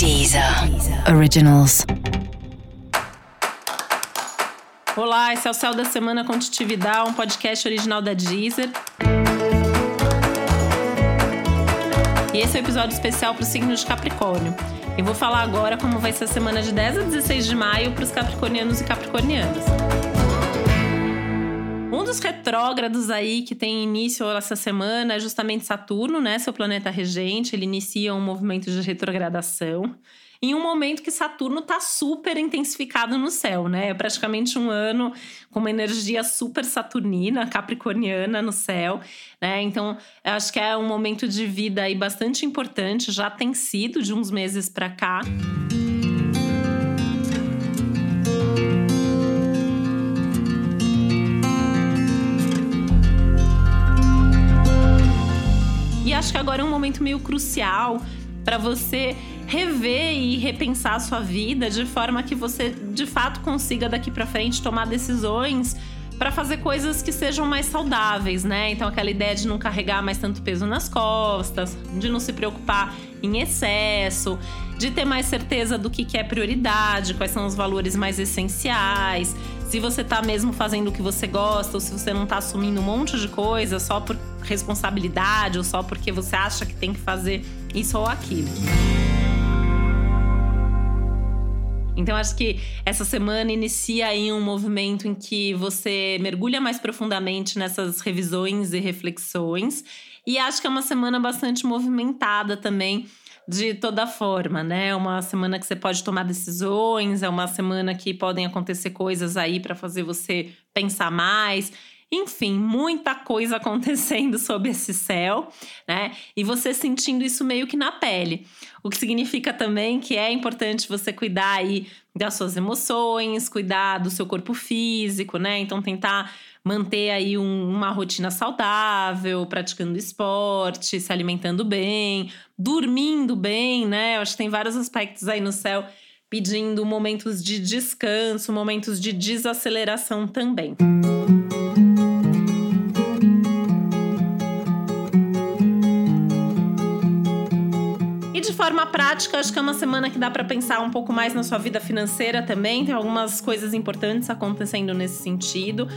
Deezer Originals. Olá, esse é o Céu da Semana com Titividade, um podcast original da Deezer. E esse é o um episódio especial para o signo de Capricórnio. Eu vou falar agora como vai ser a semana de 10 a 16 de maio para os capricornianos e capricornianas. Dos retrógrados aí que tem início essa semana é justamente Saturno, né? Seu planeta regente. Ele inicia um movimento de retrogradação em um momento que Saturno está super intensificado no céu, né? É praticamente um ano com uma energia super saturnina, capricorniana no céu, né? Então, acho que é um momento de vida aí bastante importante, já tem sido de uns meses para cá. Acho que agora é um momento meio crucial para você rever e repensar a sua vida de forma que você de fato consiga daqui para frente tomar decisões para fazer coisas que sejam mais saudáveis, né? Então aquela ideia de não carregar mais tanto peso nas costas, de não se preocupar em excesso, de ter mais certeza do que é prioridade, quais são os valores mais essenciais, se você tá mesmo fazendo o que você gosta ou se você não tá assumindo um monte de coisa só por responsabilidade ou só porque você acha que tem que fazer isso ou aquilo. Então, acho que essa semana inicia aí um movimento em que você mergulha mais profundamente nessas revisões e reflexões. E acho que é uma semana bastante movimentada também, de toda forma, né? É uma semana que você pode tomar decisões, é uma semana que podem acontecer coisas aí para fazer você pensar mais. Enfim, muita coisa acontecendo sob esse céu, né? E você sentindo isso meio que na pele. O que significa também que é importante você cuidar aí das suas emoções, cuidar do seu corpo físico, né? Então tentar manter aí um, uma rotina saudável, praticando esporte, se alimentando bem, dormindo bem, né? Eu acho que tem vários aspectos aí no céu pedindo momentos de descanso, momentos de desaceleração também. Música forma prática, acho que é uma semana que dá para pensar um pouco mais na sua vida financeira também. Tem algumas coisas importantes acontecendo nesse sentido.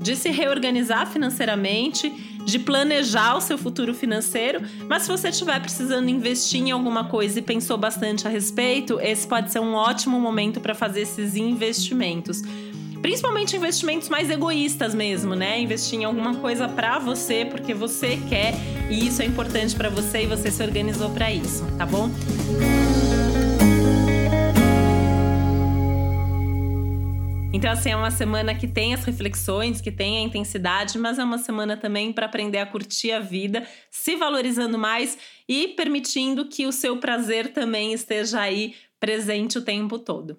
De se reorganizar financeiramente, de planejar o seu futuro financeiro. Mas se você estiver precisando investir em alguma coisa e pensou bastante a respeito, esse pode ser um ótimo momento para fazer esses investimentos. Principalmente investimentos mais egoístas mesmo, né? Investir em alguma coisa para você, porque você quer e isso é importante para você e você se organizou para isso, tá bom? Então, assim, é uma semana que tem as reflexões, que tem a intensidade, mas é uma semana também para aprender a curtir a vida, se valorizando mais e permitindo que o seu prazer também esteja aí presente o tempo todo.